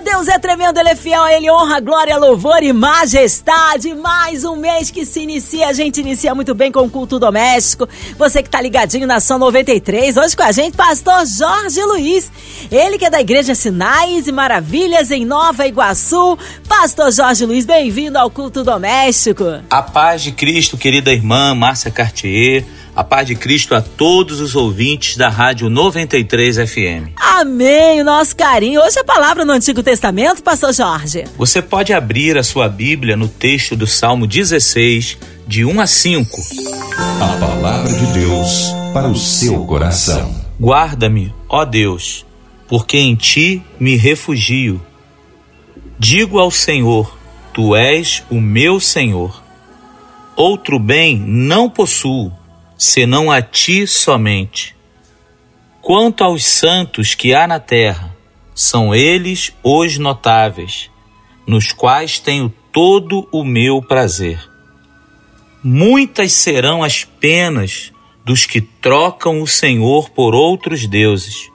Deus é tremendo, Ele é fiel, Ele honra, glória, louvor e majestade. Mais um mês que se inicia, a gente inicia muito bem com o culto doméstico. Você que tá ligadinho na São 93, hoje com a gente, pastor Jorge Luiz. Ele que é da Igreja Sinais e Maravilhas em Nova Iguaçu. Pastor Jorge Luiz, bem-vindo ao culto doméstico. A paz de Cristo, querida irmã Márcia Cartier. A paz de Cristo a todos os ouvintes da Rádio 93 FM. Amém, o nosso carinho. Hoje a palavra no Antigo Testamento, pastor Jorge. Você pode abrir a sua Bíblia no texto do Salmo 16, de 1 a 5. A palavra de Deus para o seu coração. Guarda-me, ó Deus, porque em ti me refugio. Digo ao Senhor: Tu és o meu Senhor. Outro bem não possuo senão a ti somente. Quanto aos santos que há na terra, são eles os notáveis, nos quais tenho todo o meu prazer. Muitas serão as penas dos que trocam o Senhor por outros deuses.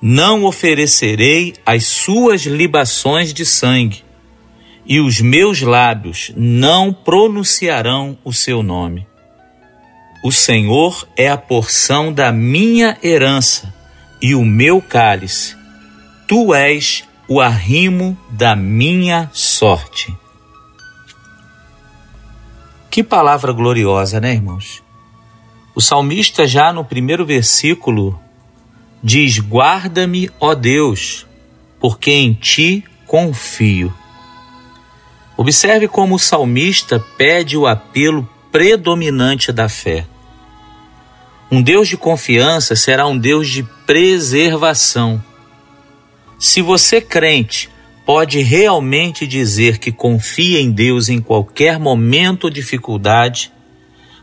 Não oferecerei as suas libações de sangue, e os meus lábios não pronunciarão o seu nome. O Senhor é a porção da minha herança e o meu cálice. Tu és o arrimo da minha sorte. Que palavra gloriosa, né, irmãos? O salmista, já no primeiro versículo, diz: Guarda-me, ó Deus, porque em ti confio. Observe como o salmista pede o apelo predominante da fé. Um Deus de confiança será um Deus de preservação. Se você crente pode realmente dizer que confia em Deus em qualquer momento ou dificuldade,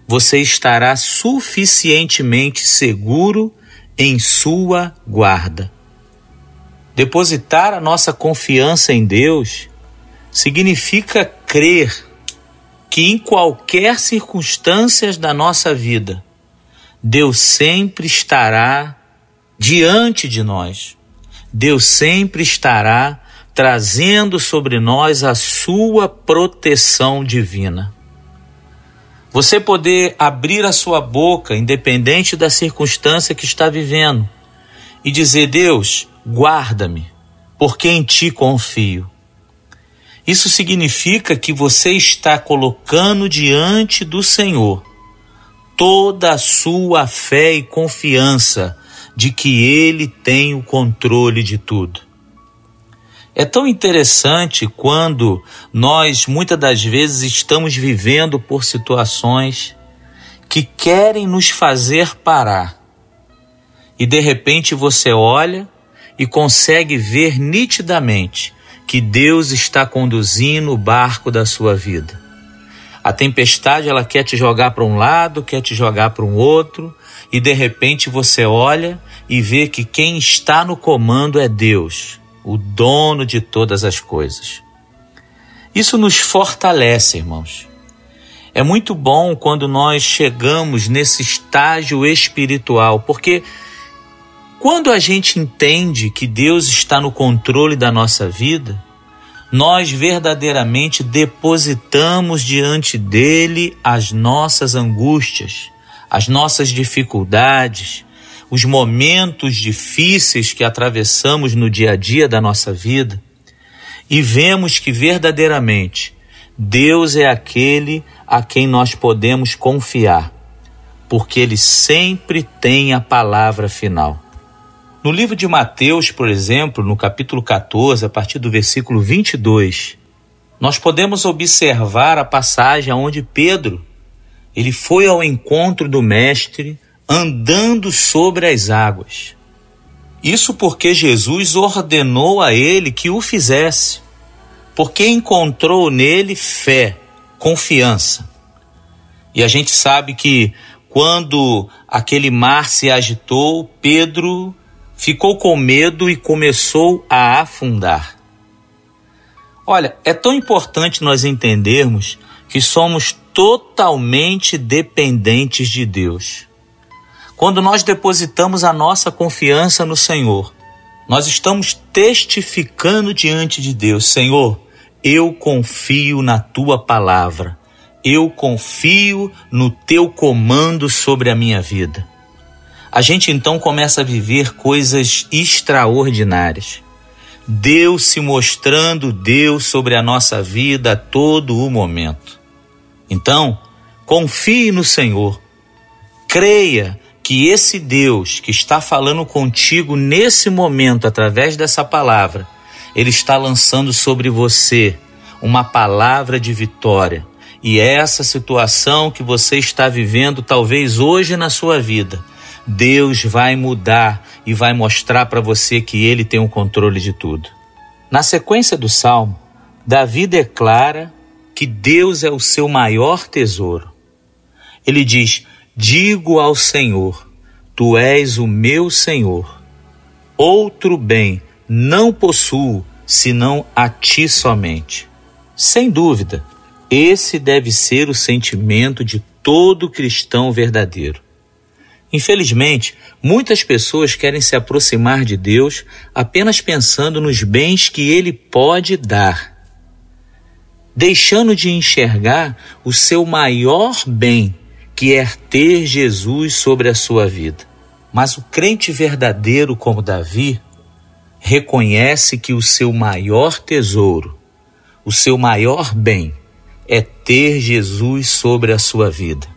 você estará suficientemente seguro em sua guarda. Depositar a nossa confiança em Deus significa crer que em qualquer circunstância da nossa vida, Deus sempre estará diante de nós. Deus sempre estará trazendo sobre nós a sua proteção divina. Você poder abrir a sua boca, independente da circunstância que está vivendo, e dizer: Deus, guarda-me, porque em ti confio. Isso significa que você está colocando diante do Senhor toda a sua fé e confiança de que Ele tem o controle de tudo. É tão interessante quando nós muitas das vezes estamos vivendo por situações que querem nos fazer parar. E de repente você olha e consegue ver nitidamente que Deus está conduzindo o barco da sua vida. A tempestade ela quer te jogar para um lado, quer te jogar para um outro, e de repente você olha e vê que quem está no comando é Deus o dono de todas as coisas. Isso nos fortalece, irmãos. É muito bom quando nós chegamos nesse estágio espiritual, porque quando a gente entende que Deus está no controle da nossa vida, nós verdadeiramente depositamos diante dele as nossas angústias, as nossas dificuldades, os momentos difíceis que atravessamos no dia a dia da nossa vida e vemos que verdadeiramente Deus é aquele a quem nós podemos confiar, porque Ele sempre tem a palavra final. No livro de Mateus, por exemplo, no capítulo 14, a partir do versículo 22, nós podemos observar a passagem onde Pedro ele foi ao encontro do mestre andando sobre as águas. Isso porque Jesus ordenou a ele que o fizesse, porque encontrou nele fé, confiança. E a gente sabe que quando aquele mar se agitou, Pedro ficou com medo e começou a afundar. Olha, é tão importante nós entendermos que somos totalmente dependentes de Deus. Quando nós depositamos a nossa confiança no Senhor, nós estamos testificando diante de Deus: Senhor, eu confio na tua palavra, eu confio no teu comando sobre a minha vida. A gente então começa a viver coisas extraordinárias. Deus se mostrando Deus sobre a nossa vida a todo o momento. Então, confie no Senhor. Creia que esse Deus que está falando contigo nesse momento através dessa palavra, ele está lançando sobre você uma palavra de vitória. E essa situação que você está vivendo talvez hoje na sua vida, Deus vai mudar e vai mostrar para você que ele tem o controle de tudo. Na sequência do salmo, Davi declara que Deus é o seu maior tesouro. Ele diz: Digo ao Senhor, Tu és o meu Senhor. Outro bem não possuo senão a Ti somente. Sem dúvida, esse deve ser o sentimento de todo cristão verdadeiro. Infelizmente, muitas pessoas querem se aproximar de Deus apenas pensando nos bens que Ele pode dar, deixando de enxergar o seu maior bem, que é ter Jesus sobre a sua vida. Mas o crente verdadeiro, como Davi, reconhece que o seu maior tesouro, o seu maior bem, é ter Jesus sobre a sua vida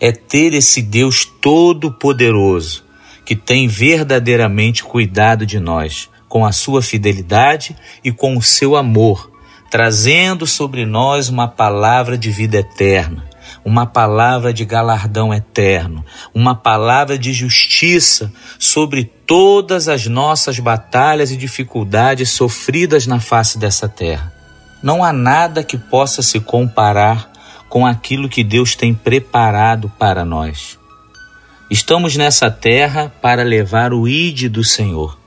é ter esse Deus todo-poderoso que tem verdadeiramente cuidado de nós, com a sua fidelidade e com o seu amor, trazendo sobre nós uma palavra de vida eterna, uma palavra de galardão eterno, uma palavra de justiça sobre todas as nossas batalhas e dificuldades sofridas na face dessa terra. Não há nada que possa se comparar com aquilo que Deus tem preparado para nós. Estamos nessa terra para levar o ide do Senhor.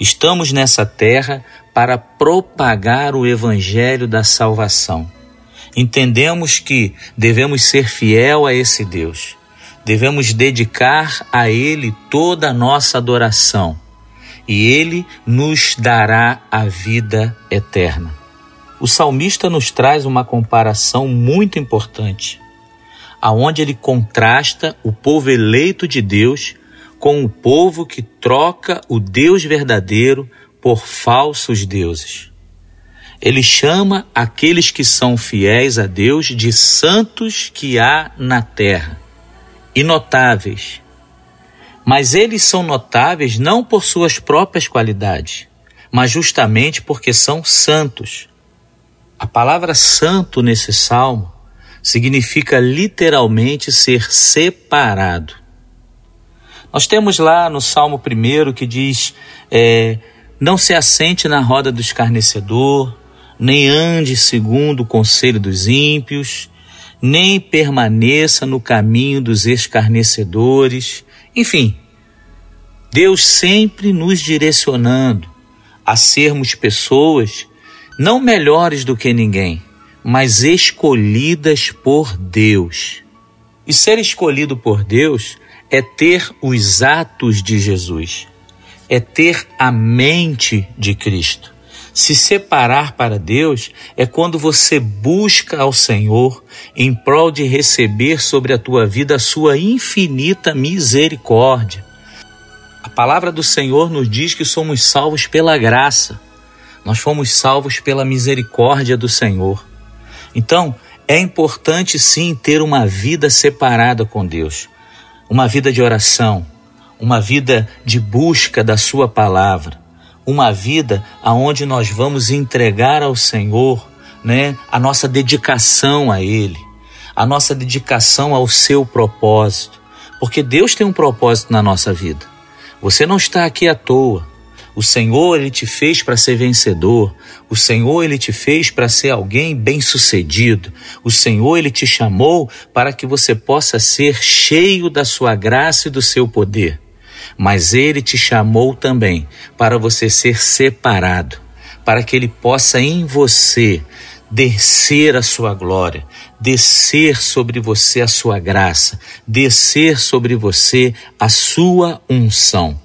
Estamos nessa terra para propagar o evangelho da salvação. Entendemos que devemos ser fiel a esse Deus. Devemos dedicar a ele toda a nossa adoração, e ele nos dará a vida eterna o salmista nos traz uma comparação muito importante, aonde ele contrasta o povo eleito de Deus com o povo que troca o Deus verdadeiro por falsos deuses. Ele chama aqueles que são fiéis a Deus de santos que há na terra, notáveis. Mas eles são notáveis não por suas próprias qualidades, mas justamente porque são santos a palavra santo nesse salmo significa literalmente ser separado. Nós temos lá no Salmo primeiro que diz: é, Não se assente na roda do escarnecedor, nem ande segundo o conselho dos ímpios, nem permaneça no caminho dos escarnecedores. Enfim, Deus sempre nos direcionando a sermos pessoas não melhores do que ninguém, mas escolhidas por Deus. E ser escolhido por Deus é ter os atos de Jesus, é ter a mente de Cristo. Se separar para Deus é quando você busca ao Senhor em prol de receber sobre a tua vida a sua infinita misericórdia. A palavra do Senhor nos diz que somos salvos pela graça. Nós fomos salvos pela misericórdia do Senhor. Então, é importante sim ter uma vida separada com Deus, uma vida de oração, uma vida de busca da Sua palavra, uma vida aonde nós vamos entregar ao Senhor, né, a nossa dedicação a Ele, a nossa dedicação ao Seu propósito, porque Deus tem um propósito na nossa vida. Você não está aqui à toa. O Senhor ele te fez para ser vencedor. O Senhor ele te fez para ser alguém bem-sucedido. O Senhor ele te chamou para que você possa ser cheio da sua graça e do seu poder. Mas ele te chamou também para você ser separado, para que Ele possa em você descer a sua glória, descer sobre você a sua graça, descer sobre você a sua unção.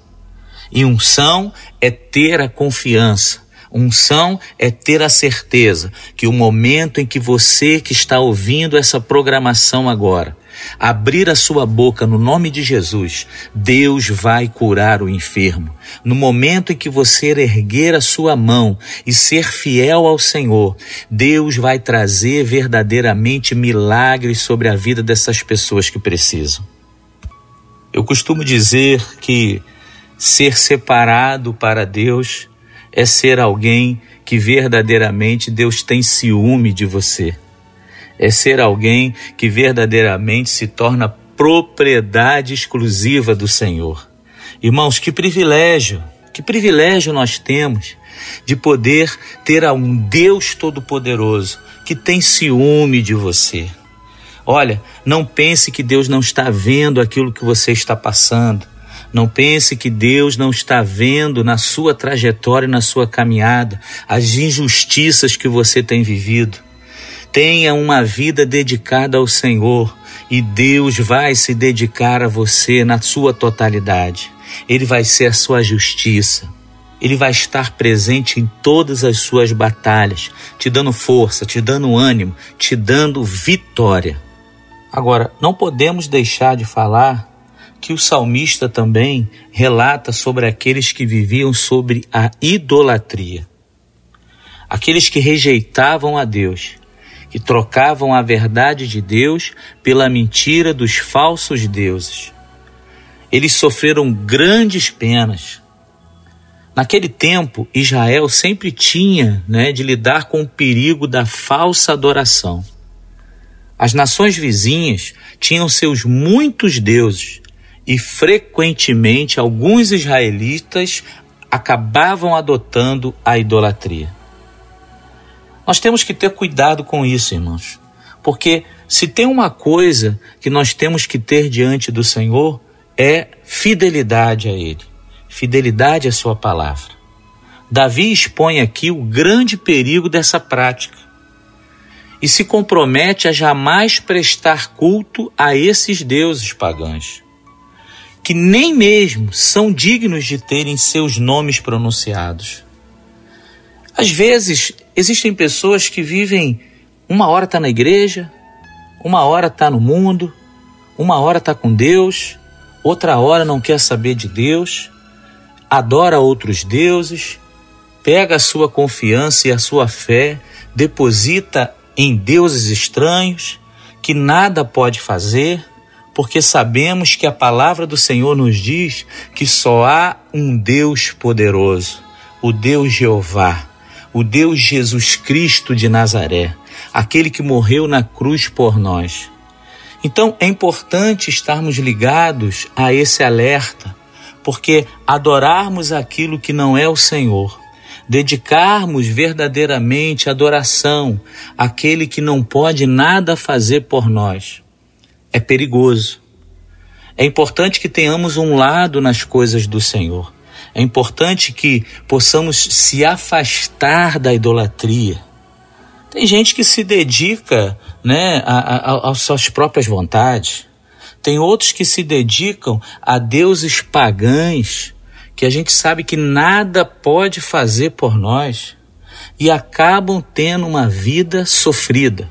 E unção é ter a confiança, unção é ter a certeza que o momento em que você que está ouvindo essa programação agora, abrir a sua boca no nome de Jesus, Deus vai curar o enfermo. No momento em que você erguer a sua mão e ser fiel ao Senhor, Deus vai trazer verdadeiramente milagres sobre a vida dessas pessoas que precisam. Eu costumo dizer que ser separado para Deus é ser alguém que verdadeiramente Deus tem ciúme de você é ser alguém que verdadeiramente se torna propriedade exclusiva do Senhor. Irmãos, que privilégio, que privilégio nós temos de poder ter a um Deus Todo-Poderoso que tem ciúme de você. Olha, não pense que Deus não está vendo aquilo que você está passando. Não pense que Deus não está vendo na sua trajetória na sua caminhada as injustiças que você tem vivido. Tenha uma vida dedicada ao Senhor e Deus vai se dedicar a você na sua totalidade. Ele vai ser a sua justiça. Ele vai estar presente em todas as suas batalhas, te dando força, te dando ânimo, te dando vitória. Agora, não podemos deixar de falar que o salmista também relata sobre aqueles que viviam sobre a idolatria. Aqueles que rejeitavam a Deus que trocavam a verdade de Deus pela mentira dos falsos deuses. Eles sofreram grandes penas. Naquele tempo, Israel sempre tinha né, de lidar com o perigo da falsa adoração. As nações vizinhas tinham seus muitos deuses e frequentemente alguns israelitas acabavam adotando a idolatria. Nós temos que ter cuidado com isso, irmãos. Porque se tem uma coisa que nós temos que ter diante do Senhor é fidelidade a Ele, fidelidade à Sua palavra. Davi expõe aqui o grande perigo dessa prática e se compromete a jamais prestar culto a esses deuses pagãos, que nem mesmo são dignos de terem seus nomes pronunciados. Às vezes, existem pessoas que vivem uma hora está na igreja, uma hora está no mundo, uma hora está com Deus, outra hora não quer saber de Deus, adora outros deuses, pega a sua confiança e a sua fé, deposita em deuses estranhos que nada pode fazer, porque sabemos que a palavra do Senhor nos diz que só há um Deus poderoso, o Deus Jeová o Deus Jesus Cristo de Nazaré, aquele que morreu na cruz por nós. Então é importante estarmos ligados a esse alerta, porque adorarmos aquilo que não é o Senhor, dedicarmos verdadeiramente adoração àquele que não pode nada fazer por nós, é perigoso. É importante que tenhamos um lado nas coisas do Senhor. É importante que possamos se afastar da idolatria. Tem gente que se dedica né, às suas próprias vontades. Tem outros que se dedicam a deuses pagãos, que a gente sabe que nada pode fazer por nós, e acabam tendo uma vida sofrida,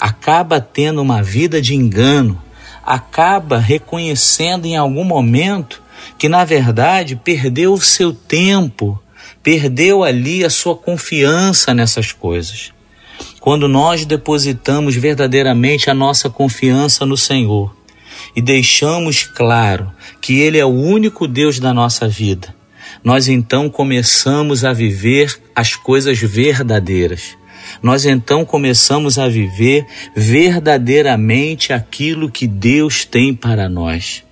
acaba tendo uma vida de engano, acaba reconhecendo em algum momento que na verdade perdeu o seu tempo, perdeu ali a sua confiança nessas coisas. Quando nós depositamos verdadeiramente a nossa confiança no Senhor e deixamos claro que Ele é o único Deus da nossa vida, nós então começamos a viver as coisas verdadeiras. Nós então começamos a viver verdadeiramente aquilo que Deus tem para nós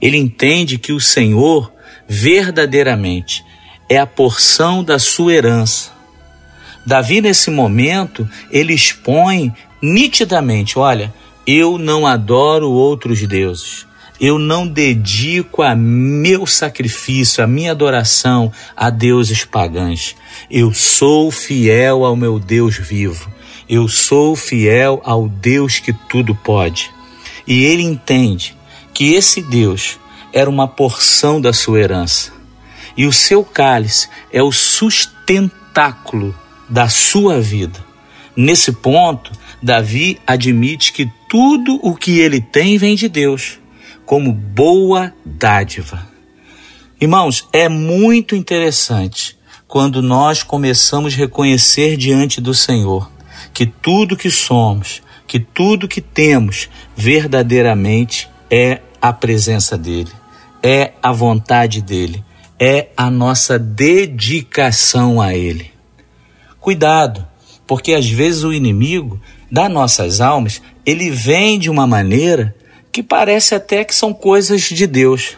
ele entende que o Senhor verdadeiramente é a porção da sua herança. Davi, nesse momento, ele expõe nitidamente: olha, eu não adoro outros deuses. Eu não dedico a meu sacrifício, a minha adoração a deuses pagãos. Eu sou fiel ao meu Deus vivo. Eu sou fiel ao Deus que tudo pode. E ele entende que esse Deus era uma porção da sua herança. E o seu cálice é o sustentáculo da sua vida. Nesse ponto, Davi admite que tudo o que ele tem vem de Deus, como boa dádiva. Irmãos, é muito interessante quando nós começamos a reconhecer diante do Senhor que tudo que somos, que tudo que temos verdadeiramente é a presença dele, é a vontade dele, é a nossa dedicação a ele. Cuidado, porque às vezes o inimigo das nossas almas, ele vem de uma maneira que parece até que são coisas de Deus.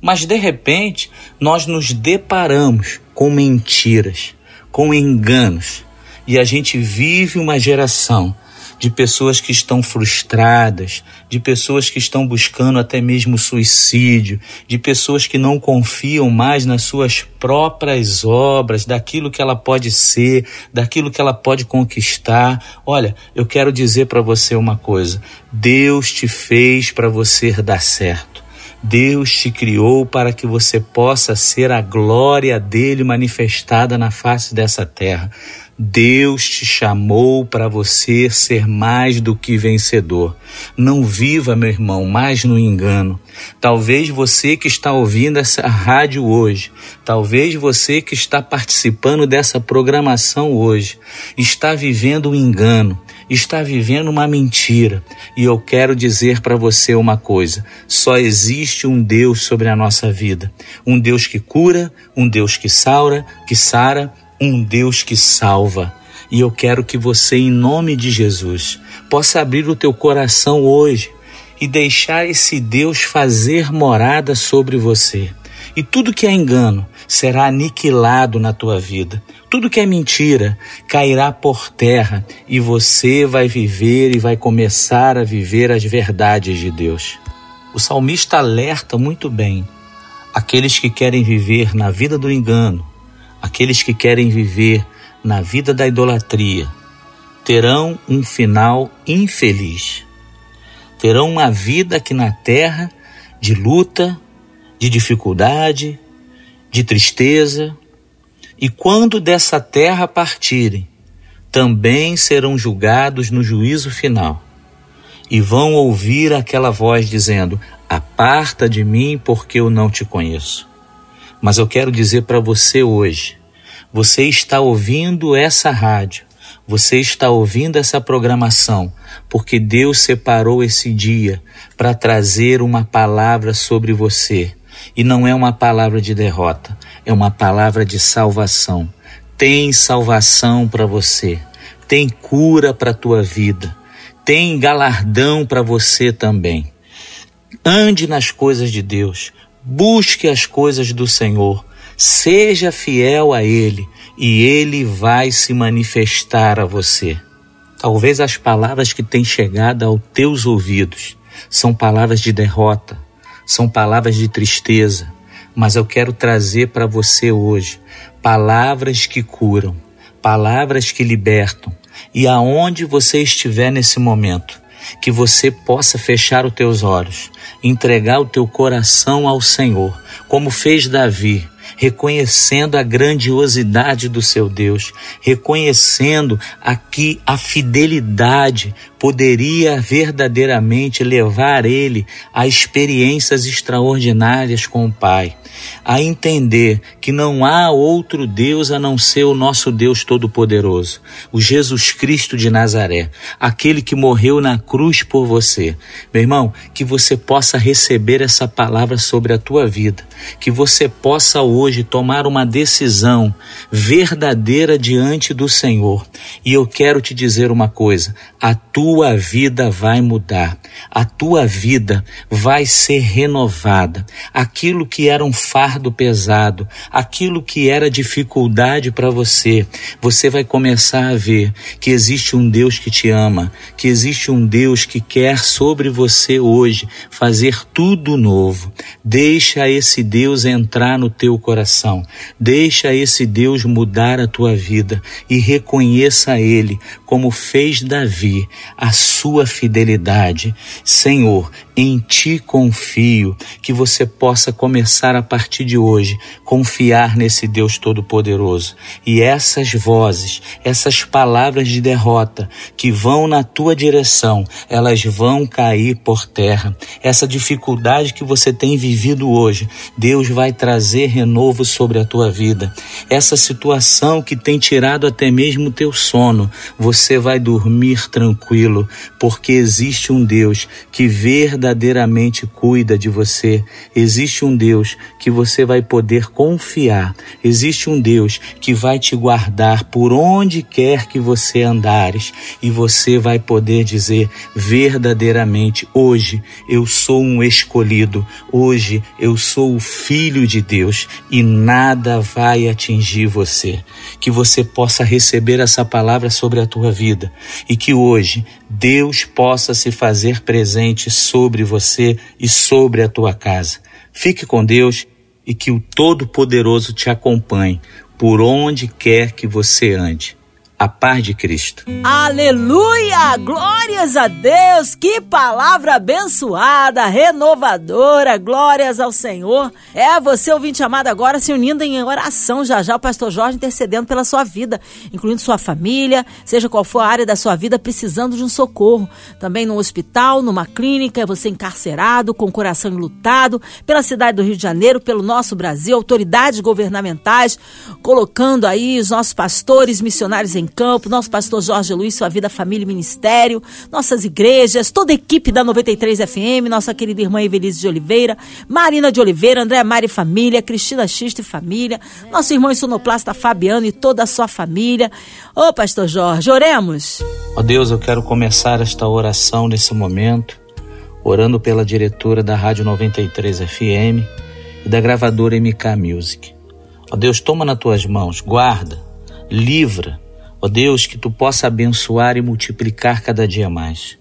Mas de repente, nós nos deparamos com mentiras, com enganos, e a gente vive uma geração de pessoas que estão frustradas, de pessoas que estão buscando até mesmo suicídio, de pessoas que não confiam mais nas suas próprias obras, daquilo que ela pode ser, daquilo que ela pode conquistar. Olha, eu quero dizer para você uma coisa: Deus te fez para você dar certo. Deus te criou para que você possa ser a glória dele manifestada na face dessa terra. Deus te chamou para você ser mais do que vencedor. Não viva, meu irmão, mais no engano. Talvez você que está ouvindo essa rádio hoje, talvez você que está participando dessa programação hoje, está vivendo um engano, está vivendo uma mentira. E eu quero dizer para você uma coisa: só existe um Deus sobre a nossa vida. Um Deus que cura, um Deus que saura, que sara, um Deus que salva. E eu quero que você, em nome de Jesus, possa abrir o teu coração hoje e deixar esse Deus fazer morada sobre você. E tudo que é engano será aniquilado na tua vida. Tudo que é mentira cairá por terra e você vai viver e vai começar a viver as verdades de Deus. O salmista alerta muito bem aqueles que querem viver na vida do engano, aqueles que querem viver na vida da idolatria, terão um final infeliz. Terão uma vida aqui na terra de luta, de dificuldade, de tristeza. E quando dessa terra partirem, também serão julgados no juízo final. E vão ouvir aquela voz dizendo: Aparta de mim, porque eu não te conheço. Mas eu quero dizer para você hoje: você está ouvindo essa rádio, você está ouvindo essa programação, porque Deus separou esse dia para trazer uma palavra sobre você. E não é uma palavra de derrota, é uma palavra de salvação. Tem salvação para você, tem cura para a tua vida, tem galardão para você também. Ande nas coisas de Deus, Busque as coisas do Senhor, seja fiel a Ele e Ele vai se manifestar a você. Talvez as palavras que têm chegado aos teus ouvidos são palavras de derrota, são palavras de tristeza, mas eu quero trazer para você hoje palavras que curam, palavras que libertam. E aonde você estiver nesse momento, que você possa fechar os teus olhos, entregar o teu coração ao Senhor, como fez Davi, reconhecendo a grandiosidade do seu Deus, reconhecendo aqui a fidelidade poderia verdadeiramente levar ele a experiências extraordinárias com o Pai, a entender que não há outro Deus a não ser o nosso Deus Todo-Poderoso, o Jesus Cristo de Nazaré, aquele que morreu na cruz por você. Meu irmão, que você possa receber essa palavra sobre a tua vida, que você possa hoje tomar uma decisão verdadeira diante do Senhor. E eu quero te dizer uma coisa: a tua vida vai mudar, a tua vida vai ser renovada. Aquilo que era um fardo pesado, aquilo que era dificuldade para você, você vai começar a ver que existe um Deus que te ama, que existe um Deus que quer sobre você hoje fazer tudo novo. Deixa esse Deus entrar no teu coração. Deixa esse Deus mudar a tua vida e reconheça Ele como fez Davi, a sua fidelidade. Senhor, em ti confio, que você possa começar a partir de hoje confiar nesse Deus Todo-Poderoso. E essas vozes, essas palavras de derrota que vão na tua direção, elas vão cair por terra. Essa dificuldade que você tem vivido hoje, Deus vai trazer renovo sobre a tua vida. Essa situação que tem tirado até mesmo o teu sono, você vai dormir tranquilo, porque existe um Deus que verdadeiramente cuida de você. Existe um Deus que você vai poder confiar. Existe um Deus que vai te guardar por onde quer que você andares e você vai poder dizer verdadeiramente: hoje eu sou um escolhido, hoje eu sou o filho de Deus e nada vai atingir você. Que você possa receber essa palavra sobre a tua vida e que hoje Deus possa se fazer presente sobre você e sobre a tua casa. Fique com Deus e que o Todo-Poderoso te acompanhe por onde quer que você ande a paz de Cristo. Aleluia! Glórias a Deus! Que palavra abençoada, renovadora. Glórias ao Senhor. É você, ouvinte amado, agora se unindo em oração. Já já o pastor Jorge intercedendo pela sua vida, incluindo sua família, seja qual for a área da sua vida, precisando de um socorro. Também no hospital, numa clínica, você encarcerado, com o coração enlutado, pela cidade do Rio de Janeiro, pelo nosso Brasil, autoridades governamentais, colocando aí os nossos pastores, missionários em campo, nosso pastor Jorge Luiz, sua vida, família e ministério, nossas igrejas, toda a equipe da 93 FM, nossa querida irmã Evelise de Oliveira, Marina de Oliveira, André Mari Família, Cristina Xista e Família, nosso irmão sonoplasta Fabiano e toda a sua família. Ô, pastor Jorge, oremos. Ó Deus, eu quero começar esta oração nesse momento, orando pela diretora da Rádio 93 FM e da gravadora MK Music. Ó Deus, toma nas tuas mãos, guarda, livra, Ó Deus, que tu possa abençoar e multiplicar cada dia mais.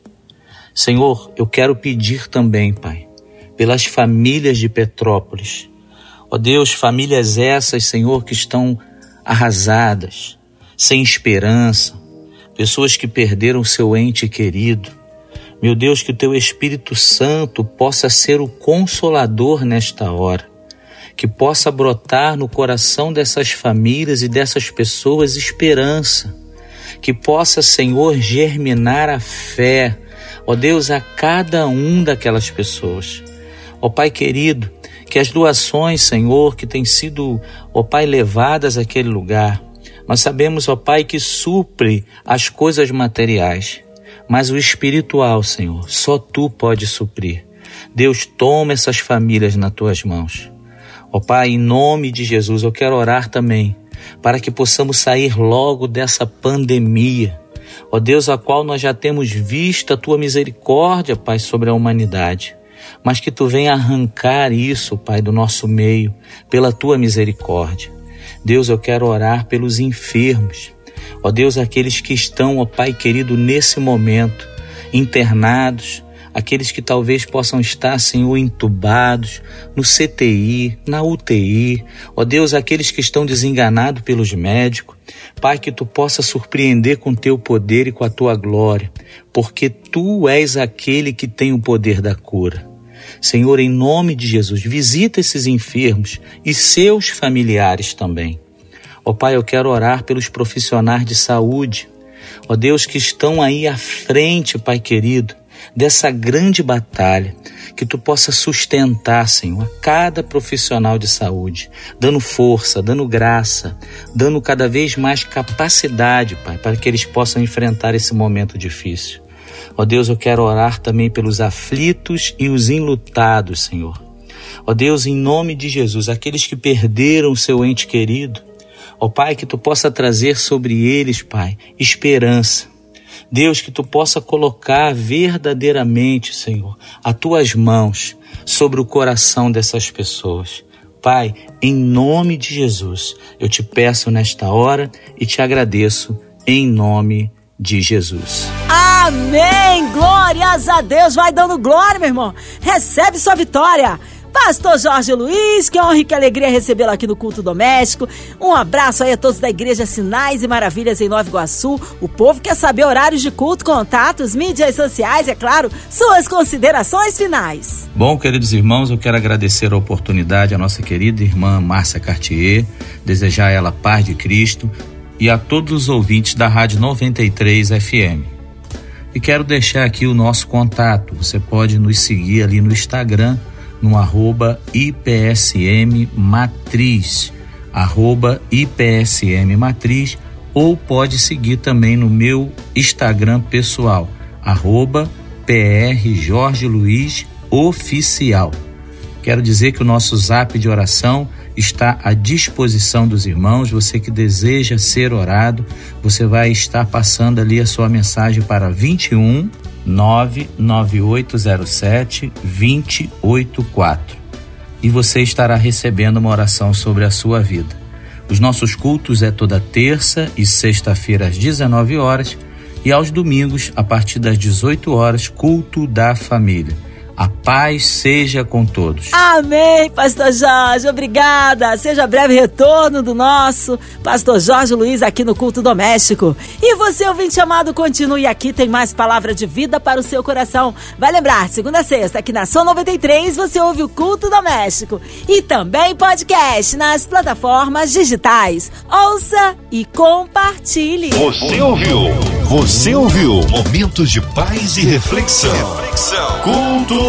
Senhor, eu quero pedir também, Pai, pelas famílias de Petrópolis. Ó Deus, famílias essas, Senhor, que estão arrasadas, sem esperança, pessoas que perderam seu ente querido. Meu Deus, que o teu Espírito Santo possa ser o consolador nesta hora que possa brotar no coração dessas famílias e dessas pessoas esperança, que possa, Senhor, germinar a fé, ó Deus, a cada um daquelas pessoas. Ó Pai querido, que as doações, Senhor, que têm sido, ó Pai, levadas àquele lugar, nós sabemos, ó Pai, que supre as coisas materiais, mas o espiritual, Senhor, só Tu pode suprir. Deus, toma essas famílias nas Tuas mãos. Ó oh, Pai, em nome de Jesus, eu quero orar também para que possamos sair logo dessa pandemia. Ó oh Deus, a qual nós já temos visto a tua misericórdia, Pai, sobre a humanidade. Mas que tu venha arrancar isso, Pai, do nosso meio, pela tua misericórdia. Deus, eu quero orar pelos enfermos. Ó Deus, aqueles que estão, ó Pai querido, nesse momento, internados, aqueles que talvez possam estar, Senhor, entubados, no CTI, na UTI, ó Deus, aqueles que estão desenganados pelos médicos. Pai, que tu possa surpreender com teu poder e com a tua glória, porque tu és aquele que tem o poder da cura. Senhor, em nome de Jesus, visita esses enfermos e seus familiares também. Ó Pai, eu quero orar pelos profissionais de saúde, ó Deus, que estão aí à frente, Pai querido, dessa grande batalha, que tu possa sustentar, Senhor, a cada profissional de saúde, dando força, dando graça, dando cada vez mais capacidade, Pai, para que eles possam enfrentar esse momento difícil. Ó Deus, eu quero orar também pelos aflitos e os enlutados, Senhor. Ó Deus, em nome de Jesus, aqueles que perderam seu ente querido, ó Pai, que tu possa trazer sobre eles, Pai, esperança. Deus, que tu possa colocar verdadeiramente, Senhor, as tuas mãos sobre o coração dessas pessoas. Pai, em nome de Jesus, eu te peço nesta hora e te agradeço em nome de Jesus. Amém! Glórias a Deus! Vai dando glória, meu irmão. Recebe sua vitória. Pastor Jorge Luiz, que honra e que alegria recebê-lo aqui no Culto Doméstico. Um abraço aí a todos da Igreja Sinais e Maravilhas em Nova Iguaçu. O povo quer saber horários de culto, contatos, mídias sociais, é claro, suas considerações finais. Bom, queridos irmãos, eu quero agradecer a oportunidade à nossa querida irmã Márcia Cartier, desejar a ela paz de Cristo e a todos os ouvintes da Rádio 93 FM. E quero deixar aqui o nosso contato. Você pode nos seguir ali no Instagram no arroba IPSM Matriz, arroba IPSM Matriz, ou pode seguir também no meu Instagram pessoal, arroba PR Jorge Luiz Oficial. Quero dizer que o nosso zap de oração está à disposição dos irmãos. Você que deseja ser orado, você vai estar passando ali a sua mensagem para 21 99807 2084 e você estará recebendo uma oração sobre a sua vida. Os nossos cultos é toda terça e sexta-feira às 19 horas e aos domingos a partir das 18 horas culto da família. A paz seja com todos. Amém, Pastor Jorge. Obrigada. Seja breve retorno do nosso Pastor Jorge Luiz aqui no Culto Doméstico. E você, ouvinte amado, continue aqui. Tem mais palavra de vida para o seu coração. Vai lembrar, segunda a sexta, aqui na Som 93, você ouve o Culto Doméstico. E também podcast nas plataformas digitais. Ouça e compartilhe. Você ouviu? Você ouviu? Momentos de paz e reflexão. reflexão. Culto